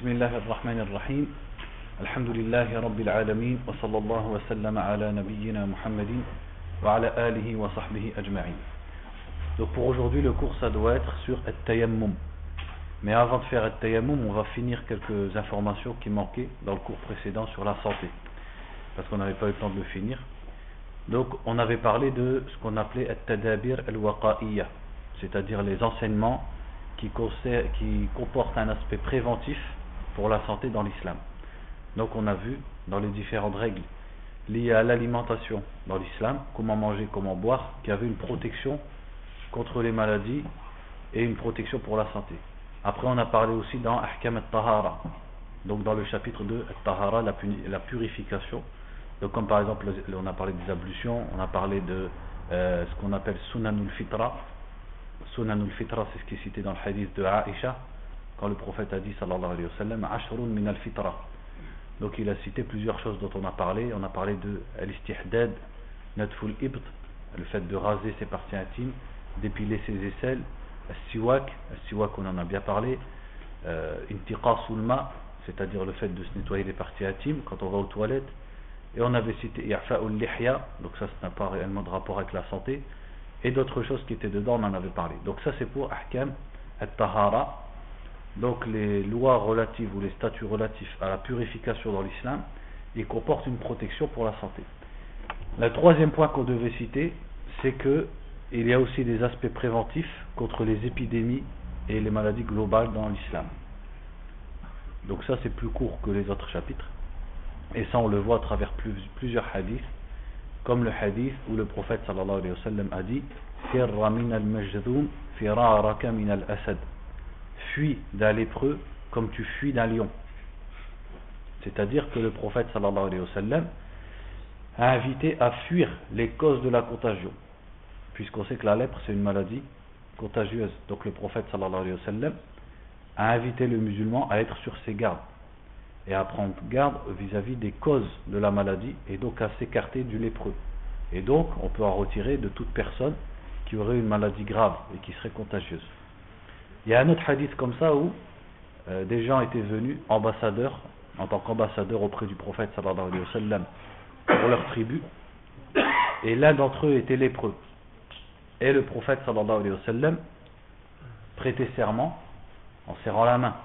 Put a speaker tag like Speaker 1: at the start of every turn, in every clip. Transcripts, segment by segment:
Speaker 1: بسم الله الرحمن الرحيم الحمد لله رب العالمين وصلى الله وسلم على نبينا محمد وعلى آله وصحبه أجمعين Donc pour aujourd'hui le cours ça doit être sur At-Tayammum. Mais avant de faire At-Tayammum, on va finir quelques informations qui manquaient dans le cours précédent sur la santé. Parce qu'on n'avait pas eu le temps de le finir. Donc on avait parlé de ce qu'on appelait At-Tadabir al-Waqa'iyya, c'est-à-dire les enseignements qui, qui comportent un aspect préventif pour la santé dans l'islam. Donc on a vu dans les différentes règles liées à l'alimentation dans l'islam, comment manger, comment boire, qu'il y avait une protection contre les maladies et une protection pour la santé. Après on a parlé aussi dans Ahkam al-Tahara, donc dans le chapitre de Tahara, la, la purification. Donc comme par exemple on a parlé des ablutions, on a parlé de euh, ce qu'on appelle Sunanul Fitra, Sunanul Fitra, c'est ce qui est cité dans le hadith de Aisha, quand le prophète a dit, sallallahu alayhi wa sallam, Ashrun min al-fitra. Donc il a cité plusieurs choses dont on a parlé. On a parlé de l'istihdad, natful ibt, le fait de raser ses parties intimes, d'épiler ses aisselles, siwak, siwak on en a bien parlé, euh, intiqa sulma, c'est-à-dire le fait de se nettoyer les parties intimes quand on va aux toilettes. Et on avait cité i'fa'ul lihya, donc ça, ça n'a pas réellement de rapport avec la santé et d'autres choses qui étaient dedans, on en avait parlé. Donc ça c'est pour Ahkam al-Tahara, donc les lois relatives ou les statuts relatifs à la purification dans l'islam, ils comportent une protection pour la santé. Le troisième point qu'on devait citer, c'est que il y a aussi des aspects préventifs contre les épidémies et les maladies globales dans l'islam. Donc ça c'est plus court que les autres chapitres. Et ça on le voit à travers plusieurs hadiths comme le hadith où le prophète sallallahu alayhi wa a dit Fuis d'un lépreux comme tu fuis d'un lion. C'est-à-dire que le prophète sallallahu a invité à fuir les causes de la contagion. Puisqu'on sait que la lèpre c'est une maladie contagieuse. Donc le prophète sallallahu alayhi wa sallam a invité le musulman à être sur ses gardes et à prendre garde vis-à-vis des causes de la maladie et donc à s'écarter du lépreux. Et donc on peut en retirer de toute personne qui aurait une maladie grave et qui serait contagieuse. Il y a un autre hadith comme ça où euh, des gens étaient venus ambassadeurs, en tant qu'ambassadeurs auprès du prophète sallallahu alayhi wa sallam pour leur tribu et l'un d'entre eux était lépreux. Et le prophète sallallahu alayhi wa sallam prêtait serment en serrant la main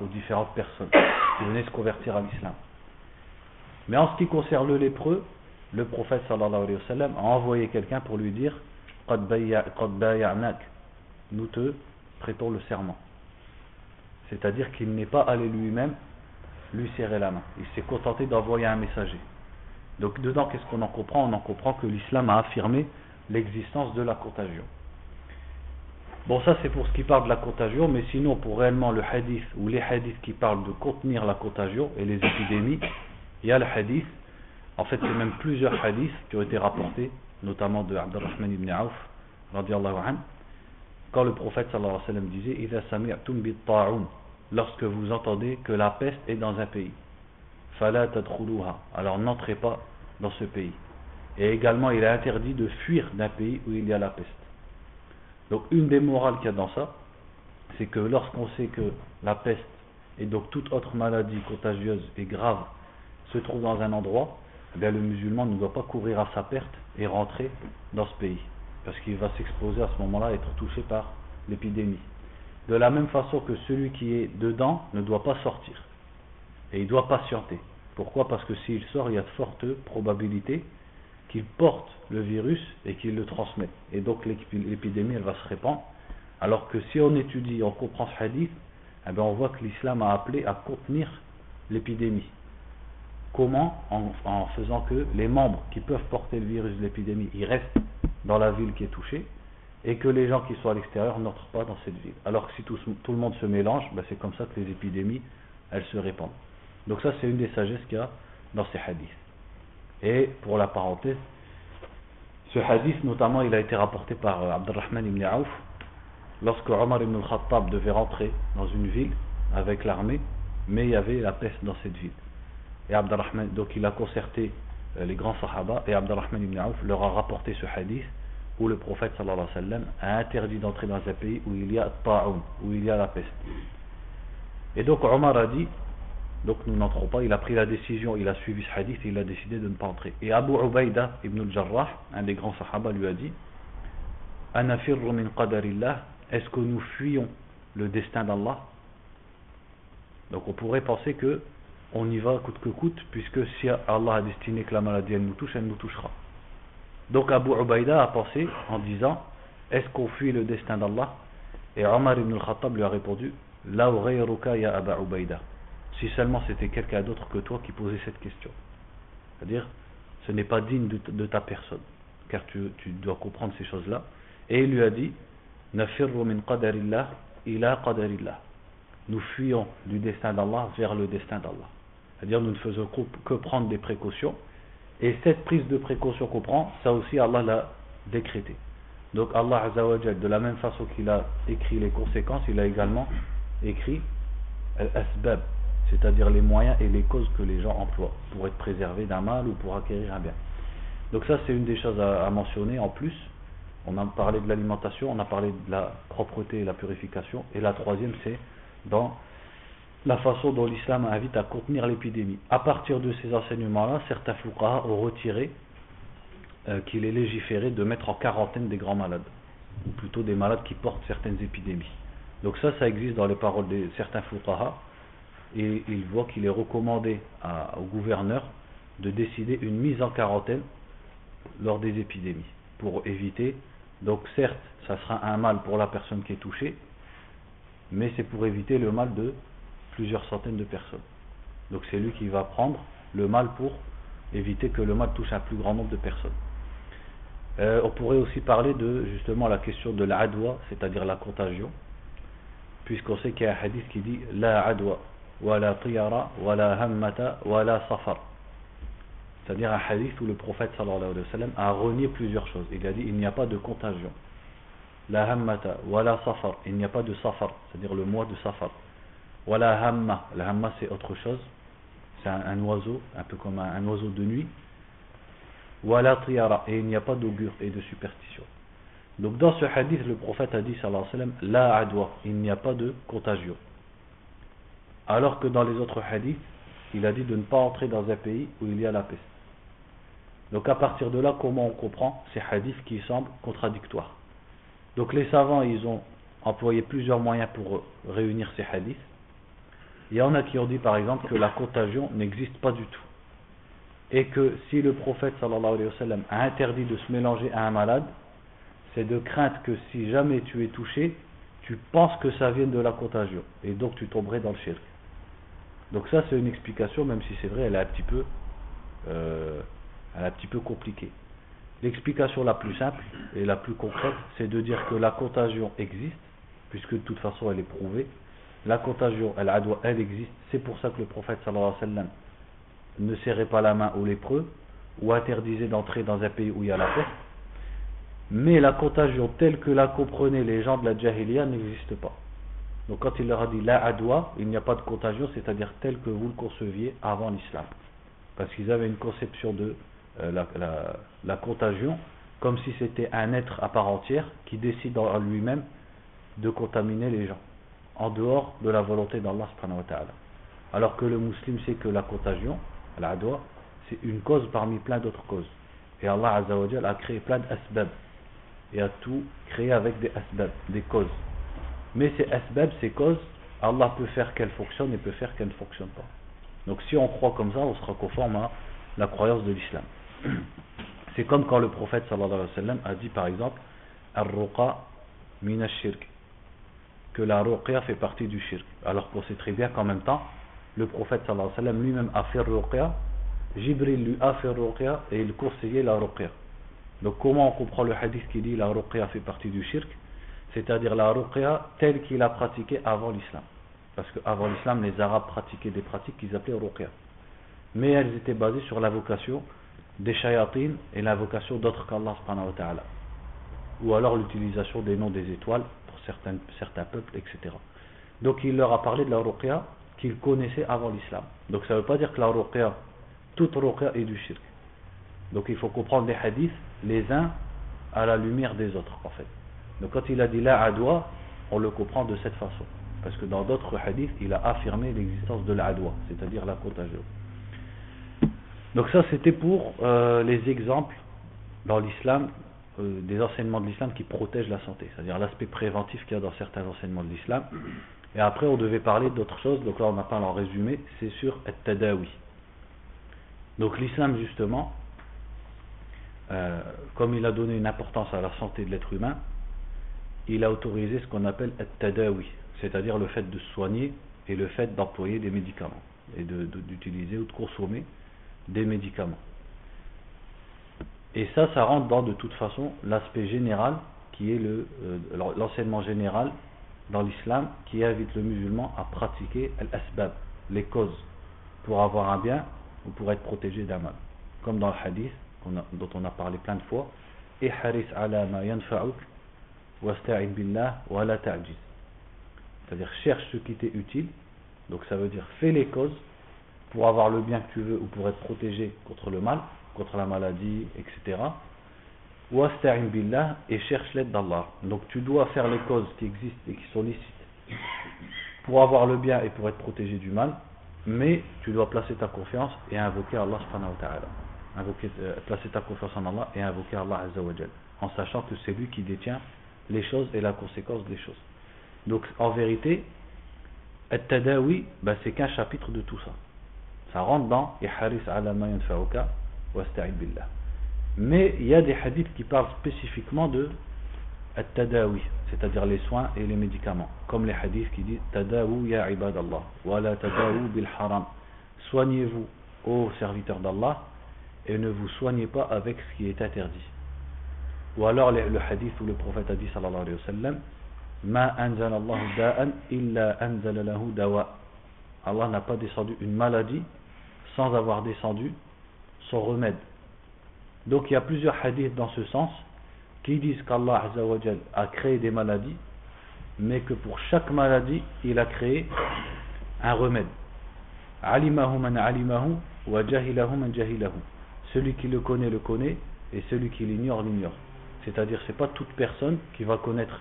Speaker 1: aux différentes personnes qui venaient se convertir à l'islam. Mais en ce qui concerne le lépreux, le prophète sallallahu alayhi wa sallam a envoyé quelqu'un pour lui dire nous te prêtons le serment. C'est-à-dire qu'il n'est pas allé lui-même lui serrer la main. Il s'est contenté d'envoyer un messager. Donc dedans, qu'est-ce qu'on en comprend? On en comprend que l'islam a affirmé l'existence de la contagion. Bon, ça c'est pour ce qui parle de la contagion, mais sinon pour réellement le hadith ou les hadiths qui parlent de contenir la contagion et les épidémies, il y a le hadith, en fait c'est même plusieurs hadiths qui ont été rapportés, notamment de Abdurrahman ibn Auf, quand le prophète sallallahu alayhi wa sallam disait lorsque vous entendez que la peste est dans un pays, alors n'entrez pas dans ce pays. Et également il est interdit de fuir d'un pays où il y a la peste. Donc une des morales qu'il y a dans ça, c'est que lorsqu'on sait que la peste et donc toute autre maladie contagieuse et grave se trouve dans un endroit, eh le musulman ne doit pas courir à sa perte et rentrer dans ce pays. Parce qu'il va s'exposer à ce moment-là être touché par l'épidémie. De la même façon que celui qui est dedans ne doit pas sortir. Et il doit patienter. Pourquoi? Parce que s'il sort, il y a de fortes probabilités qu'il porte le virus et qu'il le transmet. Et donc l'épidémie, elle va se répandre. Alors que si on étudie, on comprend ce hadith, eh bien on voit que l'islam a appelé à contenir l'épidémie. Comment? En, faisant que les membres qui peuvent porter le virus de l'épidémie, ils restent dans la ville qui est touchée, et que les gens qui sont à l'extérieur n'entrent pas dans cette ville. Alors que si tout, le monde se mélange, ben c'est comme ça que les épidémies, elles se répandent. Donc ça, c'est une des sagesses qu'il y a dans ces hadiths. Et pour la parenthèse, ce hadith notamment il a été rapporté par euh, Abdurrahman ibn Auf lorsque Omar ibn al-Khattab devait rentrer dans une ville avec l'armée, mais il y avait la peste dans cette ville. Et Abdurrahman, donc il a concerté euh, les grands sahaba et Abdurrahman ibn Auf leur a rapporté ce hadith où le prophète sallallahu a interdit d'entrer dans un pays où il y a ta'un, où il y a la peste. Et donc Omar a dit, donc nous n'entrons pas, il a pris la décision, il a suivi ce hadith et il a décidé de ne pas entrer. Et Abu Ubaida ibn al-Jarrah, un des grands sahaba, lui a dit Anafirru qadarillah, est-ce que nous fuyons le destin d'Allah? Donc on pourrait penser que on y va coûte que coûte, puisque si Allah a destiné que la maladie nous touche, elle nous touchera. Donc Abu Ubaida a pensé en disant Est-ce qu'on fuit le destin d'Allah? Et Omar ibn al-Khattab lui a répondu La ya Abu Ubaida. Si seulement c'était quelqu'un d'autre que toi qui posait cette question. C'est-à-dire, ce n'est pas digne de, ta personne, car tu, dois comprendre ces choses-là. Et il lui a dit Nafirru qadarillah ila qadarillah. Nous fuyons du destin d'Allah vers le destin d'Allah. C'est-à-dire, nous ne faisons que prendre des précautions et cette prise de précaution qu'on prend, ça aussi Allah l'a décrété. Donc Allah Azzawajal, de la même façon qu'il a écrit les conséquences, il a également écrit al-asbab, c'est-à-dire les moyens et les causes que les gens emploient pour être préservés d'un mal ou pour acquérir un bien. Donc ça c'est une des choses à, à, mentionner en plus. On a parlé de l'alimentation, on a parlé de la propreté et la purification. Et la troisième c'est dans la façon dont l'islam invite à contenir l'épidémie. À partir de ces enseignements-là, certains fuqaha ont retiré euh, qu'il est légiféré de mettre en quarantaine des grands malades, ou plutôt des malades qui portent certaines épidémies. Donc ça, ça existe dans les paroles de certains fuqaha, et ils voient qu'il est recommandé au gouverneur de décider une mise en quarantaine lors des épidémies, pour éviter, donc certes, ça sera un mal pour la personne qui est touchée, mais c'est pour éviter le mal de plusieurs centaines de personnes. Donc c'est lui qui va prendre le mal pour éviter que le mal touche un plus grand nombre de personnes. Euh, on pourrait aussi parler de justement la question de l'adwa, c'est-à-dire la contagion, puisqu'on sait qu'il y a un hadith qui dit la adwa, wa la tiyara, wa la hammata, wa la safar. C'est-à-dire un hadith où le prophète sallallahu alayhi wa a renié plusieurs choses. Il a dit il n'y a pas de contagion. La hammata, wa la safar, il n'y a pas de safar, c'est-à-dire le mois de safar. Voilà hamma. La hamma c'est autre chose. C'est un, oiseau, un peu comme un, oiseau de nuit. Voilà triara. Et il n'y a pas d'augure et de superstition. Donc dans ce hadith, le prophète a dit sallallahu alayhi wa sallam, la adwa. Il n'y a pas de contagion. Alors que dans les autres hadiths, il a dit de ne pas entrer dans un pays où il y a la peste. Donc à partir de là, comment on comprend ces hadiths qui semblent contradictoires? Donc les savants, ils ont employé plusieurs moyens pour réunir ces hadiths. Il y en a qui ont dit par exemple que la contagion n'existe pas du tout. Et que si le prophète sallallahu alayhi a interdit de se mélanger à un malade, c'est de crainte que si jamais tu es touché, tu penses que ça vient de la contagion. Et donc tu tomberais dans le shirk. Donc ça c'est une explication, même si c'est vrai, elle est un petit peu, euh, elle est un petit peu compliquée. L'explication la plus simple et la plus concrète, c'est de dire que la contagion existe, puisque de toute façon elle est prouvée, la contagion, elle, existe. C'est pour ça que le prophète ne serrait pas la main aux lépreux ou interdisait d'entrer dans un pays où il y a la peste. Mais la contagion telle que la comprenaient les gens de la Jahiliya n'existe pas. Donc quand il leur a dit la adwa, il n'y a pas de contagion, c'est-à-dire telle que vous le conceviez avant l'islam. Parce qu'ils avaient une conception de euh, la, la, contagion comme si c'était un être à part entière qui décide en lui-même de contaminer les gens en dehors de la volonté d'Allah Alors que le musulman sait que la contagion, l'adwa, c'est une cause parmi plein d'autres causes. Et Allah a créé plein d'asbab. Et a tout créé avec des asbab, des causes. Mais ces asbab, ces causes, Allah peut faire qu'elles fonctionnent et peut faire qu'elles ne fonctionnent pas. Donc si on croit comme ça, on sera conforme à la croyance de l'islam. C'est comme quand le prophète sallallahu a dit par exemple Ar-ruqa min shirk que la ruqya fait partie du shirk. Alors qu'on sait très bien qu'en même temps, le prophète sallallahu alayhi lui-même a fait ruqya, Jibril lui a fait ruqya et il conseillait la ruqya. Donc comment on comprend le hadith qui dit la ruqya fait partie du shirk? C'est-à-dire la ruqya telle qu'il a pratiquée avant l'islam. Parce qu'avant l'islam, les Arabes pratiquaient des pratiques qu'ils appelaient ruqya. Mais elles étaient basées sur l'invocation des shayatines et l'invocation d'autres qu'Allah subhanahu. Ou alors l'utilisation des noms des étoiles certains, peuples, etc. Donc il leur a parlé de la ruqya qu'ils connaissaient avant l'islam. Donc ça ne veut pas dire que la ruqya, toute ruqya est du shirk. Donc il faut comprendre les hadiths les uns à la lumière des autres en fait. Donc quand il a dit la adwa, on le comprend de cette façon. Parce que dans d'autres hadiths, il a affirmé l'existence de l'adwa, c'est-à-dire la contagion. Donc ça, c'était pour euh, les exemples dans l'islam, euh, des enseignements de l'islam qui protègent la santé, c'est-à-dire l'aspect préventif qu'il y a dans certains enseignements de l'islam. Et après, on devait parler d'autres choses, donc là, on n'a pas en résumé, c'est sur At-Tadawi. Donc l'islam, justement, euh, comme il a donné une importance à la santé de l'être humain, il a autorisé ce qu'on appelle At-Tadawi, c'est-à-dire le fait de soigner et le fait d'employer des médicaments, et d'utiliser ou de consommer des médicaments. Et ça, ça rentre dans de toute façon l'aspect général qui est euh, l'enseignement général dans l'islam qui invite le musulman à pratiquer al-asbab, les causes, pour avoir un bien ou pour être protégé d'un mal. Comme dans le hadith dont on a parlé plein de fois, ala ma billah wa la C'est-à-dire cherche ce qui t'est utile, donc ça veut dire fais les causes pour avoir le bien que tu veux ou pour être protégé contre le mal, contre la maladie, etc. Wasta'in billah et cherche l'aide d'Allah. Donc tu dois faire les causes qui existent et qui sont licites pour avoir le bien et pour être protégé du mal, mais tu dois placer ta confiance et invoquer Allah subhanahu wa ta'ala. Invoquer, euh, placer ta confiance en Allah et invoquer Allah azza wa en sachant que c'est lui qui détient les choses et la conséquence des choses. Donc en vérité, At-Tadawi, bah, c'est qu'un chapitre de tout ça. Ça rentre dans Iharis ala ma yanfa'uka Mais il y a des hadiths qui parlent spécifiquement de At-Tadawi, c'est-à-dire les soins et les médicaments. Comme les hadiths qui disent Tadawu ya ibadallah, wa la tadawu bil haram. Soignez-vous, ô serviteurs d'Allah, et ne vous soignez pas avec ce qui est interdit. Ou alors le hadith où le prophète a dit sallallahu alayhi wa sallam Ma anzalallahu da'an illa dawa. Allah n'a pas descendu une maladie sans avoir descendu son remède. Donc il y a plusieurs hadiths dans ce sens qui disent qu'Allah a créé des maladies, mais que pour chaque maladie, il a créé un remède. Alimahu man alimahu wa. Celui qui le connaît le connaît et celui qui l'ignore l'ignore. C'est-à-dire c'est pas toute personne qui va connaître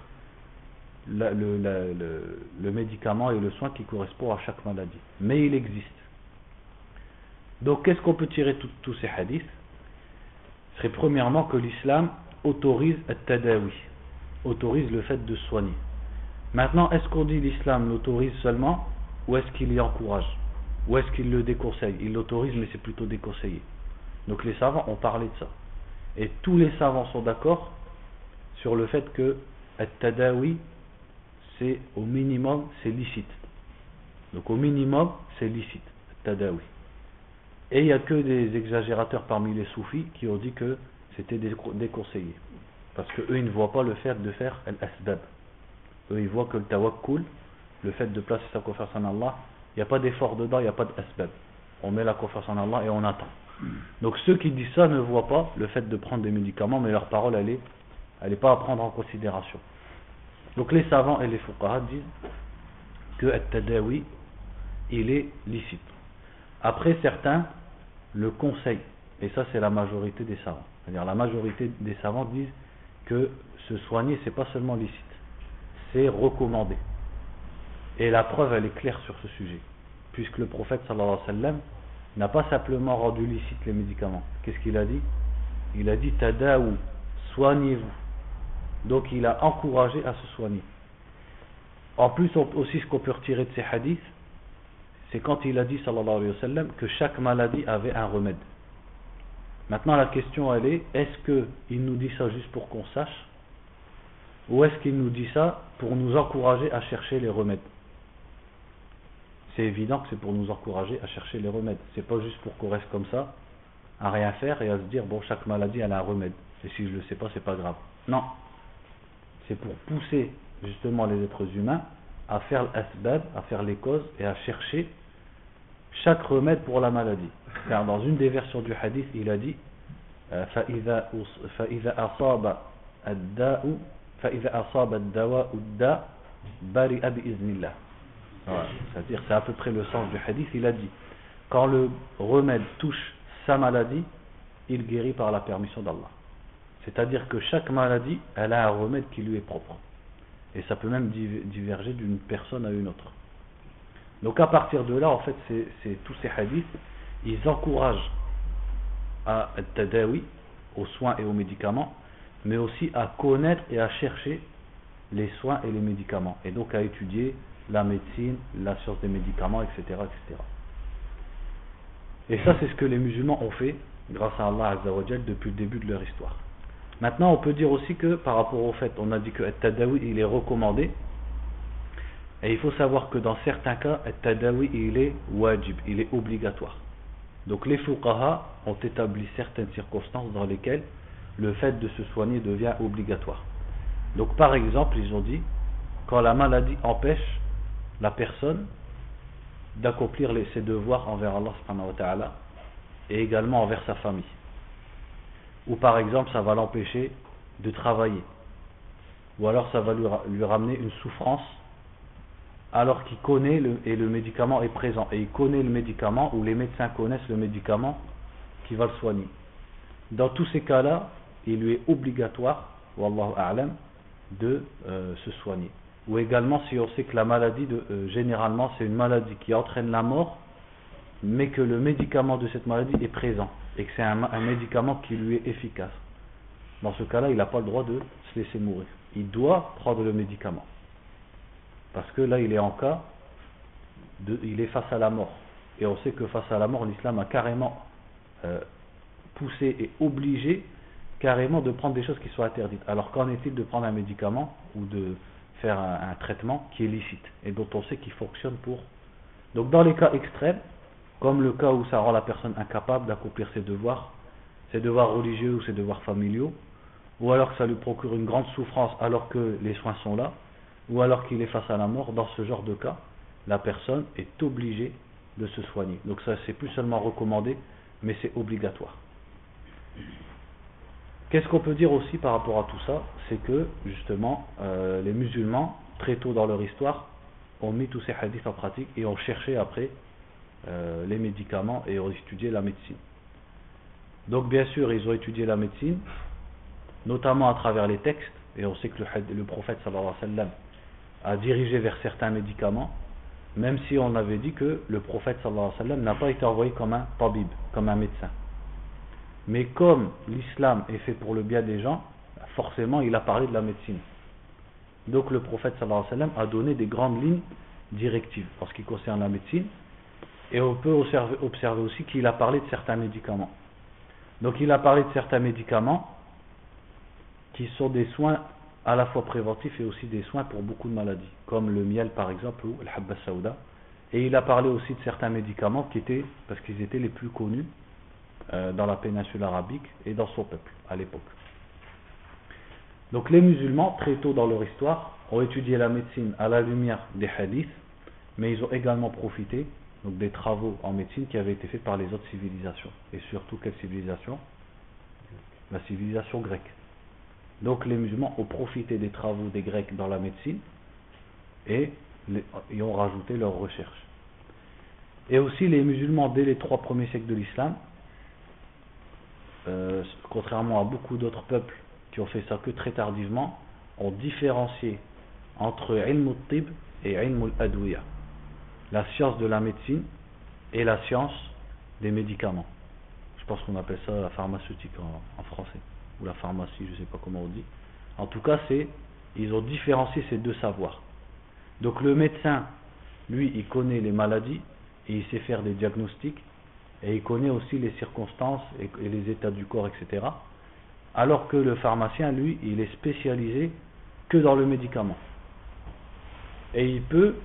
Speaker 1: le, le, médicament et le soin qui correspond à chaque maladie. Mais il existe. Donc qu'est-ce qu'on peut tirer de tous ces hadiths? Serait premièrement que l'islam autorise tadawi autorise le fait de soigner. Maintenant, est-ce qu'on dit l'islam l'autorise seulement ou est-ce qu'il y encourage? Ou est-ce qu'il le déconseille? Il l'autorise mais c'est plutôt déconseillé. Donc les savants ont parlé de ça. Et tous les savants sont d'accord sur le fait que tadawi c'est au minimum c'est licite. Donc au minimum c'est licite, tadawi. Et il n'y a que des exagérateurs parmi les soufis qui ont dit que c'était déconseillé. Parce qu'eux, ils ne voient pas le fait de faire l'asbab. Eux, ils voient que le tawakkul, le fait de placer sa confiance en Allah, il n'y a pas d'effort dedans, il n'y a pas d'asbab. On met la confiance en Allah et on attend. Donc ceux qui disent ça ne voient pas le fait de prendre des médicaments, mais leur parole, elle n'est elle est pas à prendre en considération. Donc les savants et les fuqaha disent que le tadawi il est licite. Après certains le conseil. Et ça, c'est la majorité des savants. C'est-à-dire, la majorité des savants disent que se soigner, c'est pas seulement licite, c'est recommandé. Et la preuve, elle est claire sur ce sujet. Puisque le prophète, sallallahu alayhi wa sallam, n'a pas simplement rendu licite les médicaments. Qu'est-ce qu'il a dit? Il a dit Tadaou, soignez-vous. Donc, il a encouragé à se soigner. En plus, aussi, ce qu'on peut retirer de ces hadiths, c'est quand il a dit sallallahu alayhi wa sallam que chaque maladie avait un remède. Maintenant la question elle est, est-ce qu'il nous dit ça juste pour qu'on sache ou est-ce qu'il nous dit ça pour nous encourager à chercher les remèdes? C'est évident que c'est pour nous encourager à chercher les remèdes. C'est pas juste pour qu'on reste comme ça, à rien faire et à se dire bon chaque maladie elle a un remède. Et si je le sais pas, c'est pas grave. Non. C'est pour pousser justement les êtres humains à faire l'asbab, à faire les causes et à chercher chaque remède pour la maladie. Car dans une des versions du hadith, il a dit فإذا أصاب الداء فإذا أصاب الدواء الداء برئ بإذن الله c'est-à-dire c'est à peu près le sens du hadith il a dit quand le remède touche sa maladie il guérit par la permission d'Allah c'est-à-dire que chaque maladie elle a un remède qui lui est propre Et ça peut même diverger d'une personne à une autre. Donc à partir de là, en fait, tous ces hadiths, ils encouragent à tadawi, aux soins et aux médicaments, mais aussi à connaître et à chercher les soins et les médicaments, et donc à étudier la médecine, la science des médicaments, etc. etc. Et ça, c'est ce que les musulmans ont fait, grâce à Allah Azzawajal, depuis le début de leur histoire. Maintenant, on peut dire aussi que, par rapport au fait, on a dit que Tadawi, il est recommandé, et il faut savoir que dans certains cas, Tadawi, il est wajib, il est obligatoire. Donc les fuqaha ont établi certaines circonstances dans lesquelles le fait de se soigner devient obligatoire. Donc par exemple, ils ont dit, quand la maladie empêche la personne d'accomplir ses devoirs envers Allah subhanahu wa ta'ala et également envers sa famille. Ou par exemple, ça va l'empêcher de travailler. Ou alors ça va lui, ramener une souffrance alors qu'il connaît et le médicament est présent. Et il connaît le médicament ou les médecins connaissent le médicament qui va le soigner. Dans tous ces cas-là, il lui est obligatoire, wallahu a'lam, de euh, se soigner. Ou également si on sait que la maladie, euh, généralement, c'est une maladie qui entraîne la mort, mais que le médicament de cette maladie est présent, et que c'est un, médicament qui lui est efficace. Dans ce cas-là, il n'a pas le droit de se laisser mourir. Il doit prendre le médicament. Parce que là, il est en cas, il est face à la mort. Et on sait que face à la mort, l'islam a carrément euh, poussé et obligé carrément de prendre des choses qui sont interdites. Alors qu'en est-il de prendre un médicament ou de faire un, traitement qui est licite et dont on sait qu'il fonctionne pour? Donc dans les cas extrêmes, comme le cas où ça rend la personne incapable d'accomplir ses devoirs, ses devoirs religieux ou ses devoirs familiaux, ou alors que ça lui procure une grande souffrance alors que les soins sont là, ou alors qu'il est face à la mort, dans ce genre de cas, la personne est obligée de se soigner. Donc ça c'est plus seulement recommandé, mais c'est obligatoire. Qu'est-ce qu'on peut dire aussi par rapport à tout ça? C'est que justement euh, les musulmans, très tôt dans leur histoire, ont mis tous ces hadiths en pratique et ont cherché après euh, les médicaments et ont étudié la médecine. Donc bien sûr, ils ont étudié la médecine, notamment à travers les textes, et on sait que le, prophète alayhi wa a dirigé vers certains médicaments, même si on avait dit que le prophète alayhi wa n'a pas été envoyé comme un tabib, comme un médecin. Mais comme l'islam est fait pour le bien des gens, forcément il a parlé de la médecine. Donc le prophète alayhi wa a donné des grandes lignes directives en ce qui concerne la médecine. Et on peut observer, aussi qu'il a parlé de certains médicaments. Donc il a parlé de certains médicaments qui sont des soins à la fois préventifs et aussi des soins pour beaucoup de maladies, comme le miel par exemple ou le habba saouda. Et il a parlé aussi de certains médicaments qui étaient, parce qu'ils étaient les plus connus, euh, dans la péninsule arabique et dans son peuple à l'époque. Donc les musulmans, très tôt dans leur histoire, ont étudié la médecine à la lumière des hadiths, mais ils ont également profité donc, des travaux en médecine qui avaient été faits par les autres civilisations. Et surtout, quelle civilisation? La civilisation grecque. Donc les musulmans ont profité des travaux des Grecs dans la médecine et, et ont rajouté leurs recherches. Et aussi les musulmans, dès les trois premiers siècles de l'islam, euh, contrairement à beaucoup d'autres peuples qui ont fait ça que très tardivement, ont différencié entre ilm tib et ilm adwiya la science de la médecine et la science des médicaments. Je pense qu'on appelle ça la pharmaceutique en, français, ou la pharmacie, je ne sais pas comment on dit. En tout cas, c'est ils ont différencié ces deux savoirs. Donc le médecin, lui, il connaît les maladies et il sait faire des diagnostics et il connaît aussi les circonstances et, les états du corps, etc. Alors que le pharmacien, lui, il est spécialisé que dans le médicament. Et il peut,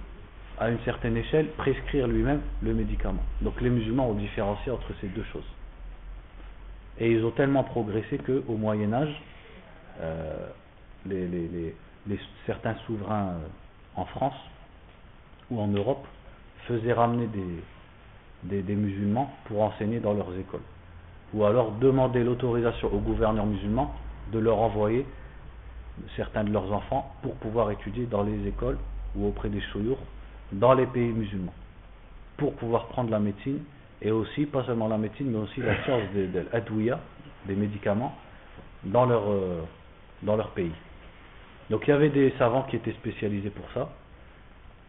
Speaker 1: à une certaine échelle, prescrire lui-même le médicament. Donc les musulmans ont différencié entre ces deux choses. Et ils ont tellement progressé qu'au Moyen Âge, euh, certains souverains euh, en France ou en Europe faisaient ramener des, des, musulmans pour enseigner dans leurs écoles. Ou alors demander l'autorisation aux gouverneurs musulmans de leur envoyer certains de leurs enfants pour pouvoir étudier dans les écoles ou auprès des chouyours dans les pays musulmans. Pour pouvoir prendre la médecine et aussi, pas seulement la médecine, mais aussi la science de, de des médicaments, dans leur, euh, dans leur pays. Donc il y avait des savants qui étaient spécialisés pour ça.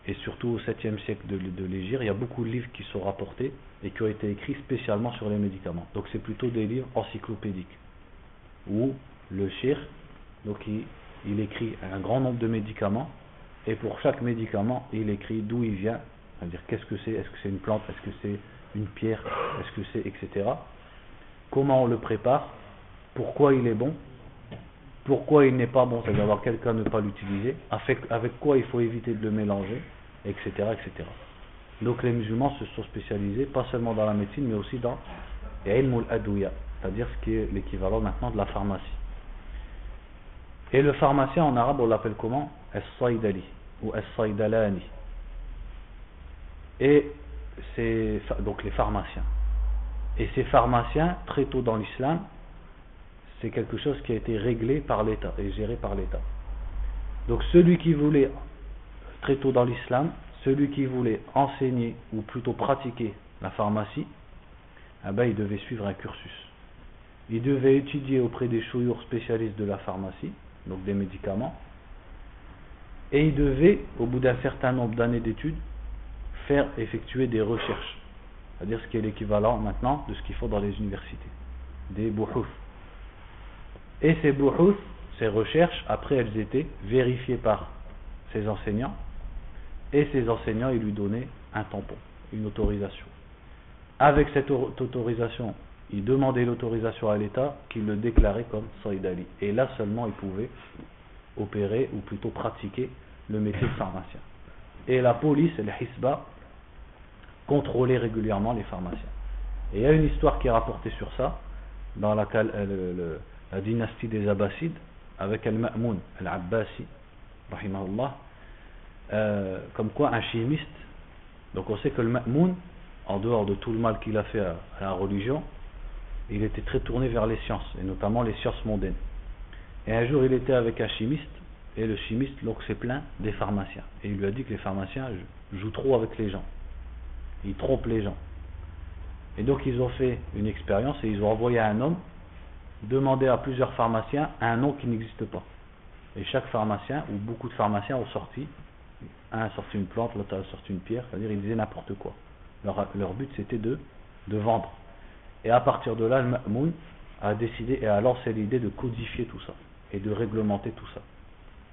Speaker 1: Et surtout au 7e siècle de, de l'Égypte, il y a beaucoup de livres qui sont rapportés et qui ont été écrits spécialement sur les médicaments. Donc c'est plutôt des livres encyclopédiques. Où le shir, donc il, il écrit un grand nombre de médicaments et pour chaque médicament, il écrit d'où il vient, c'est-à-dire qu'est-ce que c'est, est-ce que c'est une plante, est-ce que c'est une pierre, est-ce que c'est, etc. Comment on le prépare, pourquoi il est bon, pourquoi il n'est pas bon, c'est-à-dire quelqu'un ne pas l'utiliser, avec, quoi il faut éviter de le mélanger, etc., etc. Donc les musulmans se sont spécialisés, pas seulement dans la médecine, mais aussi dans ilm al-adouya, c'est-à-dire ce qui est l'équivalent maintenant de la pharmacie. Et le pharmacien en arabe, on l'appelle comment? As-Saïdali ou As-Saïdalani. Et c'est donc les pharmaciens. Et ces pharmaciens, très tôt dans l'islam, c'est quelque chose qui a été réglé par l'État et géré par l'État. Donc celui qui voulait, très tôt dans l'islam, celui qui voulait enseigner ou plutôt pratiquer la pharmacie, eh ben, il devait suivre un cursus. Il devait étudier auprès des chouyours spécialistes de la pharmacie, donc des médicaments, et il devait, au bout d'un certain nombre d'années d'études, faire effectuer des recherches, c'est-à-dire ce qui est l'équivalent maintenant de ce qu'il faut dans les universités, des bouhouf. Et ces bouhouf, ces recherches, après elles étaient vérifiées par ses enseignants, et ces enseignants, ils lui donnaient un tampon, une autorisation. Avec cette autorisation, il demandait l'autorisation à l'État qui le déclarait comme Saïd Ali. Et là seulement il pouvait opérer ou plutôt pratiquer le métier de pharmacien. Et la police et les Hisba contrôlaient régulièrement les pharmaciens. Et il y a une histoire qui est rapportée sur ça dans la, euh, la dynastie des Abbasides avec Al-Ma'moun Al-Abbasi, euh, comme quoi un chimiste, donc on sait que le Ma'moun, en dehors de tout le mal qu'il a fait à la religion, il était très tourné vers les sciences, et notamment les sciences mondaines. Et un jour, il était avec un chimiste, et le chimiste donc s'est plaint des pharmaciens. Et il lui a dit que les pharmaciens jouent trop avec les gens. Ils trompent les gens. Et donc ils ont fait une expérience et ils ont envoyé un homme demander à plusieurs pharmaciens un nom qui n'existe pas. Et chaque pharmacien, ou beaucoup de pharmaciens ont sorti, un a sorti une plante, l'autre a sorti une pierre, c'est-à-dire ils disaient n'importe quoi. Leur, but c'était de, de vendre. Et à partir de là, le Ma'moun a décidé et a lancé l'idée de codifier tout ça et de réglementer tout ça.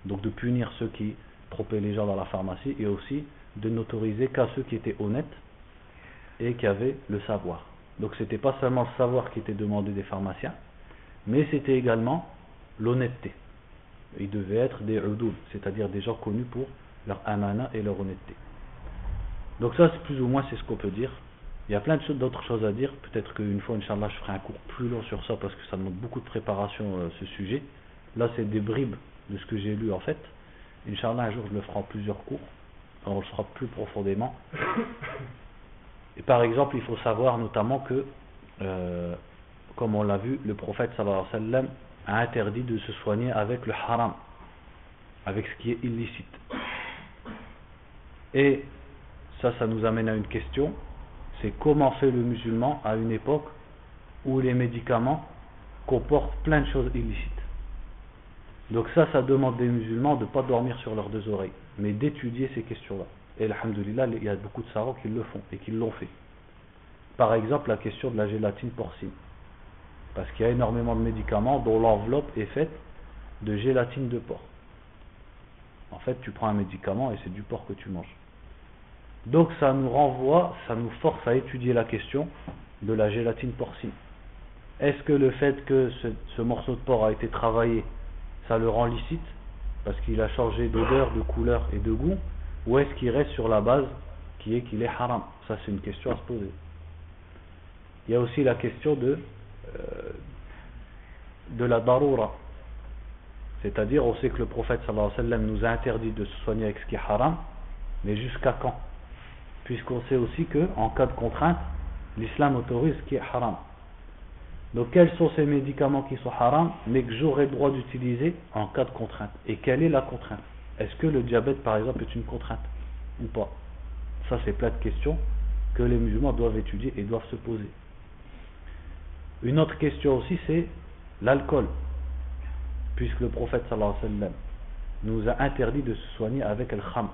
Speaker 1: Donc de punir ceux qui trompaient les gens dans la pharmacie et aussi de n'autoriser qu'à ceux qui étaient honnêtes et qui avaient le savoir. Donc c'était pas seulement le savoir qui était demandé des pharmaciens, mais c'était également l'honnêteté. Ils devaient être des udoul, c'est-à-dire des gens connus pour leur amana et leur honnêteté. Donc ça, c'est plus ou moins c'est ce qu'on peut dire il y a plein d'autres choses à dire. Peut-être qu'une fois, Inch'Allah, je ferai un cours plus long sur ça parce que ça demande beaucoup de préparation, euh, ce sujet. Là, c'est des bribes de ce que j'ai lu en fait. Inch'Allah, un jour, je le ferai en plusieurs cours. on le fera plus profondément. Et par exemple, il faut savoir notamment que, euh, comme on l'a vu, le prophète sallallahu alayhi wa sallam a interdit de se soigner avec le haram, avec ce qui est illicite. Et ça, ça nous amène à une question c'est comment fait le musulman à une époque où les médicaments comportent plein de choses illicites? Donc ça, ça demande des musulmans de ne pas dormir sur leurs deux oreilles, mais d'étudier ces questions-là. Et alhamdulillah, il y a beaucoup de savants qui le font et qui l'ont fait. Par exemple, la question de la gélatine porcine. Parce qu'il y a énormément de médicaments dont l'enveloppe est faite de gélatine de porc. En fait, tu prends un médicament et c'est du porc que tu manges. Donc ça nous renvoie, ça nous force à étudier la question de la gélatine porcine. Est-ce que le fait que ce, morceau de porc a été travaillé, ça le rend licite parce qu'il a changé d'odeur, de couleur et de goût Ou est-ce qu'il reste sur la base qui est qu'il est haram? Ça c'est une question à se poser. Il y a aussi la question de, euh, de la daroura. C'est-à-dire, on sait que le prophète sallallahu alayhi wa sallam nous a interdit de se soigner avec ce qui est haram, mais jusqu'à quand? Puisqu'on sait aussi que en cas de contrainte, l'islam autorise ce qui est haram. Donc quels sont ces médicaments qui sont haram, mais que j'aurai droit d'utiliser en cas de contrainte? Et quelle est la contrainte? Est-ce que le diabète par exemple est une contrainte ou pas? Ça c'est plein de questions que les musulmans doivent étudier et doivent se poser. Une autre question aussi c'est l'alcool, puisque le prophète sallallahu alayhi wa nous a interdit de se soigner avec le khamr.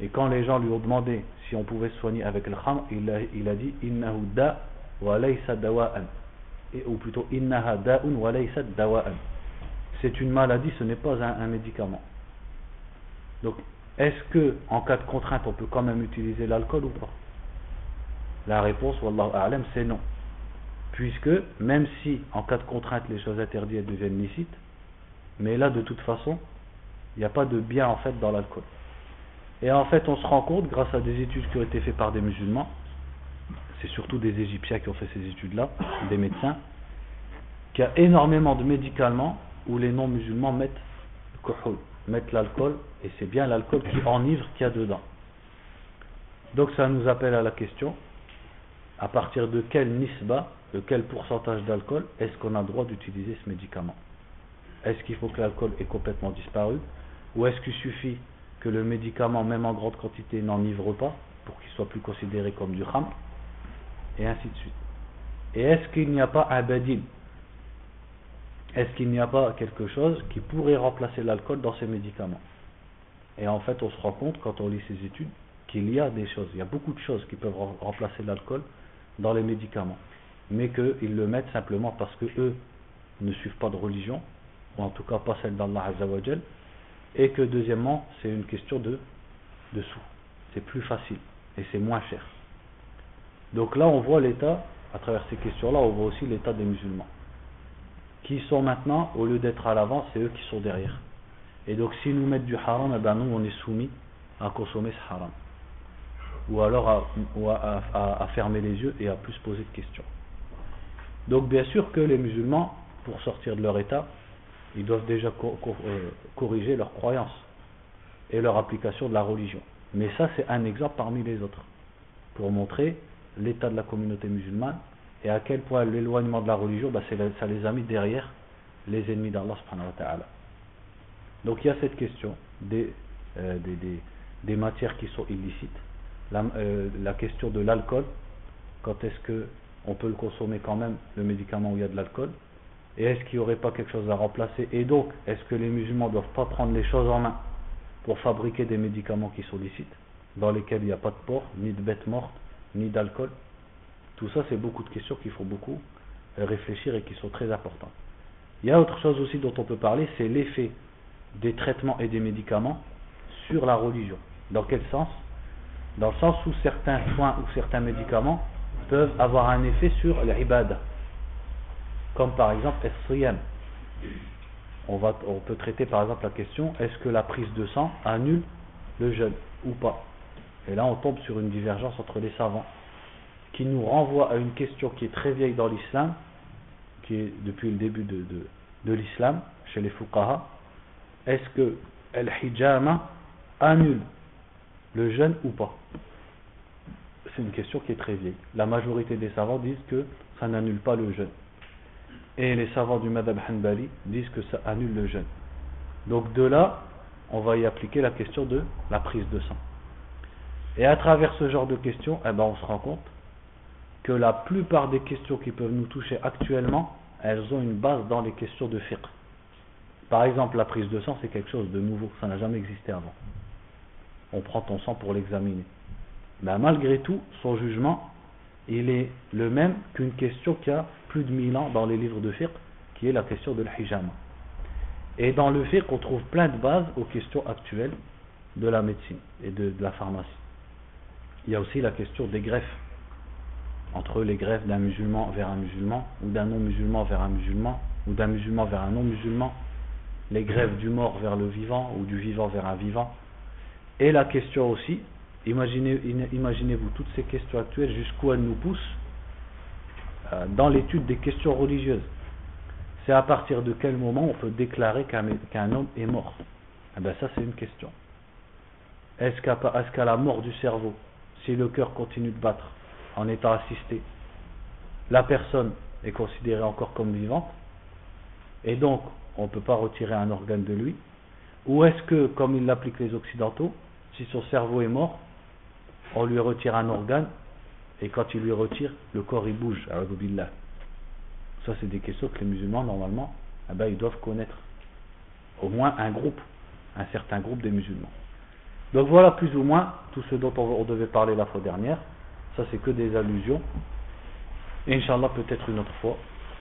Speaker 1: Et quand les gens lui ont demandé si on pouvait se soigner avec le khamr, il a, il a dit innahu da wa laysa dawa'an. Ou plutôt innaha da'un dawa'an. C'est une maladie, ce n'est pas un, un médicament. Donc, est-ce que en cas de contrainte, on peut quand même utiliser l'alcool ou pas? La réponse, wallahu a'lam, c'est non. Puisque même si en cas de contrainte les choses interdites deviennent licites, mais là de toute façon, il n'y a pas de bien en fait dans l'alcool. Et en fait, on se rend compte, grâce à des études qui ont été faites par des musulmans, c'est surtout des Égyptiens qui ont fait ces études-là, des médecins, qu'il y a énormément de médicaments où les non-musulmans mettent le mettent l'alcool, et c'est bien l'alcool qui enivre qu'il y a dedans. Donc ça nous appelle à la question, à partir de quel nisba, de quel pourcentage d'alcool est-ce qu'on a le droit d'utiliser ce médicament? Est-ce qu'il faut que l'alcool ait complètement disparu? Ou est-ce qu'il suffit que le médicament, même en grande quantité, n'enivre pas pour qu'il soit plus considéré comme du kham Et ainsi de suite. Et est-ce qu'il n'y a pas un badil Est-ce qu'il n'y a pas quelque chose qui pourrait remplacer l'alcool dans ces médicaments? Et en fait, on se rend compte, quand on lit ces études, qu'il y a des choses, il y a beaucoup de choses qui peuvent remplacer l'alcool dans les médicaments. Mais qu'ils le mettent simplement parce que eux ne suivent pas de religion, ou en tout cas pas celle d'Allah Azzawajal, et que deuxièmement, c'est une question de, de sous. C'est plus facile et c'est moins cher. Donc là, on voit l'état, à travers ces questions-là, on voit aussi l'état des musulmans. Qui sont maintenant, au lieu d'être à l'avant, c'est eux qui sont derrière. Et donc, s'ils nous mettent du haram, eh ben nous, on est soumis à consommer ce haram. Ou alors à, fermer les yeux et à plus poser de questions. Donc, bien sûr que les musulmans, pour sortir de leur état, ils doivent déjà euh, corriger leurs croyances et leur application de la religion. Mais ça, c'est un exemple parmi les autres, pour montrer l'état de la communauté musulmane et à quel point l'éloignement de la religion, bah, ça les a mis derrière les ennemis d'Allah Donc il y a cette question des, euh, des, des, matières qui sont illicites, la, euh, la question de l'alcool, quand est-ce que on peut le consommer quand même, le médicament où il y a de l'alcool, et est-ce qu'il n'y aurait pas quelque chose à remplacer? Et donc, est-ce que les musulmans ne doivent pas prendre les choses en main pour fabriquer des médicaments qui sont licites, dans lesquels il n'y a pas de porc, ni de bêtes mortes, ni d'alcool Tout ça, c'est beaucoup de questions qu'il faut beaucoup réfléchir et qui sont très importantes. Il y a autre chose aussi dont on peut parler, c'est l'effet des traitements et des médicaments sur la religion. Dans quel sens? Dans le sens où certains soins ou certains médicaments peuvent avoir un effet sur l'ibad, comme par exemple. On, va, on peut traiter par exemple la question est-ce que la prise de sang annule le jeûne ou pas? Et là on tombe sur une divergence entre les savants qui nous renvoie à une question qui est très vieille dans l'islam, qui est depuis le début de, l'islam, chez les fuqaha. Est-ce que el hijama annule le jeûne ou pas? C'est une question qui est très vieille. La majorité des savants disent que ça n'annule pas le jeûne. Et les savants du Madhab Hanbali disent que ça annule le jeûne. Donc de là, on va y appliquer la question de la prise de sang. Et à travers ce genre de questions, eh ben on se rend compte que la plupart des questions qui peuvent nous toucher actuellement, elles ont une base dans les questions de fiqh. Par exemple, la prise de sang, c'est quelque chose de nouveau, ça n'a jamais existé avant. On prend ton sang pour l'examiner. Mais malgré tout, son jugement, il est le même qu'une question qui a plus de 1000 ans dans les livres de fiqh, qui est la question de l'hijama. Et dans le fiqh, on trouve plein de bases aux questions actuelles de la médecine et de, la pharmacie. Il y a aussi la question des greffes, entre les greffes d'un musulman vers un musulman, ou d'un non-musulman vers un musulman, ou d'un musulman vers un non-musulman, les greffes du mort vers le vivant, ou du vivant vers un vivant. Et la question aussi, imaginez-vous imaginez toutes ces questions actuelles, jusqu'où elles nous poussent, euh, dans l'étude des questions religieuses. C'est à partir de quel moment on peut déclarer qu'un homme est mort? Eh bien, Ça, c'est une question. Est-ce qu'à la mort du cerveau, si le cœur continue de battre en étant assisté, la personne est considérée encore comme vivante et donc on ne peut pas retirer un organe de lui Ou est-ce que, comme il l'appliquent les Occidentaux, si son cerveau est mort, on lui retire un organe et quand il lui retire, le corps il bouge. Ça, c'est des questions que les musulmans, normalement, eh ben, ils doivent connaître. Au moins un groupe un certain groupe des musulmans. Donc voilà plus ou moins tout ce dont on devait parler la fois dernière. Ça c'est que des allusions. Et Inch'Allah peut-être une autre fois